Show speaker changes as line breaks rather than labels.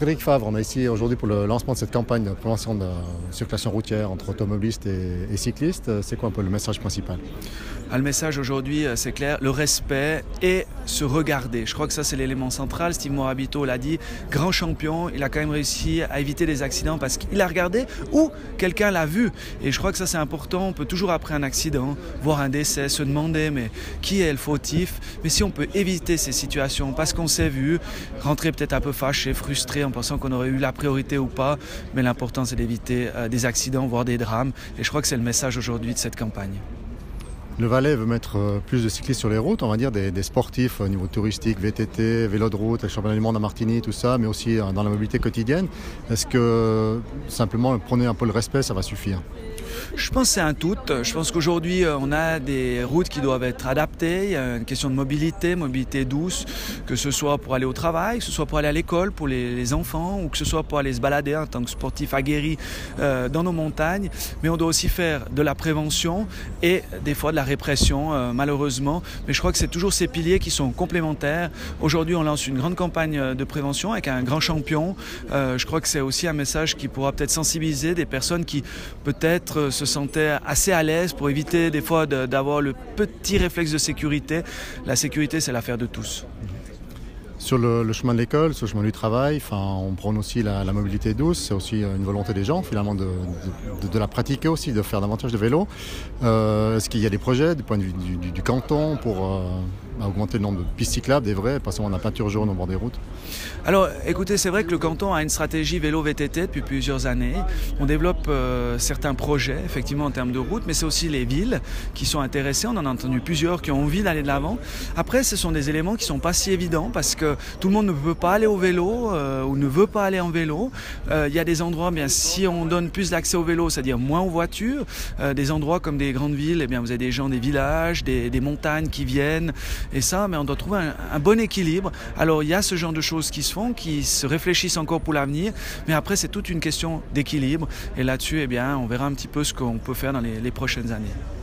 Frédéric Favre, on est ici aujourd'hui pour le lancement de cette campagne de prévention de la circulation routière entre automobilistes et, cyclistes. C'est quoi un peu le message principal?
Ah, Le message aujourd'hui, euh, c'est clair, le respect et se regarder. Je crois que ça, c'est l'élément central. Steve Morabito l'a dit, grand champion, il a quand même réussi à éviter des accidents parce qu'il a regardé ou quelqu'un l'a vu. Et je crois que ça, c'est important. On peut toujours, après un accident, voir un décès, se demander, mais qui est le fautif? Mais si on peut éviter ces situations parce qu'on s'est vu, rentrer peut-être un peu fâché, frustré en pensant qu'on aurait eu la priorité ou pas, mais l'important, c'est d'éviter euh, des accidents, voire des drames. Et je crois que c'est le message aujourd'hui de cette campagne.
Le Valais veut mettre euh, plus de cyclistes sur les routes, on va dire des, sportifs au niveau touristique, VTT, vélo de route, le championnat du monde à Martigny, tout ça, mais aussi euh, dans la mobilité quotidienne. Est-ce que simplement prenez un peu le respect, ça va suffire?
Je pense que c'est un tout. Je pense qu'aujourd'hui, euh, on a des routes qui doivent être adaptées. Il y a une question de mobilité, mobilité douce, que ce soit pour aller au travail, que ce soit pour aller à l'école, pour les, enfants, ou que ce soit pour aller se balader en tant que sportif aguerri euh, dans nos montagnes. Mais on doit aussi faire de la prévention et des fois de la répression, euh, malheureusement. Mais je crois que c'est toujours ces piliers qui sont complémentaires. Aujourd'hui, on lance une grande campagne de prévention avec un grand champion. je crois que c'est aussi un message qui pourra peut-être sensibiliser des personnes qui peut-être se sentait assez à l'aise pour éviter des fois d'avoir le petit réflexe de sécurité. La sécurité, c'est l'affaire de tous.
Sur le, chemin de l'école, sur le chemin du travail, on prône aussi la, mobilité douce. C'est aussi une volonté des gens, finalement, de, la pratiquer aussi, de faire davantage de vélo. Euh, est-ce qu'il y a des projets du point de vue du, canton pour euh, augmenter le nombre de pistes cyclables, des vrais, pas seulement la peinture jaune au bord des routes
Alors, écoutez, c'est vrai que le canton a une stratégie vélo-VTT depuis plusieurs années. On développe euh, certains projets, effectivement, en termes de routes, mais c'est aussi les villes qui sont intéressées. On en a entendu plusieurs qui ont envie d'aller de l'avant. Après, ce sont des éléments qui ne sont pas si évidents parce que tout le monde ne peut pas aller au vélo euh, ou ne veut pas aller en vélo. Euh, il y a des endroits, bien, si on donne plus d'accès au vélo, c'est-à-dire moins aux voitures, des endroits comme des grandes villes, eh bien, vous avez des gens des villages, des montagnes qui viennent et ça, mais on doit trouver un, bon équilibre. Alors il y a ce genre de choses qui se font, qui se réfléchissent encore pour l'avenir, mais après c'est toute une question d'équilibre. Et là-dessus, eh bien, on verra un petit peu ce qu'on peut faire dans les prochaines années.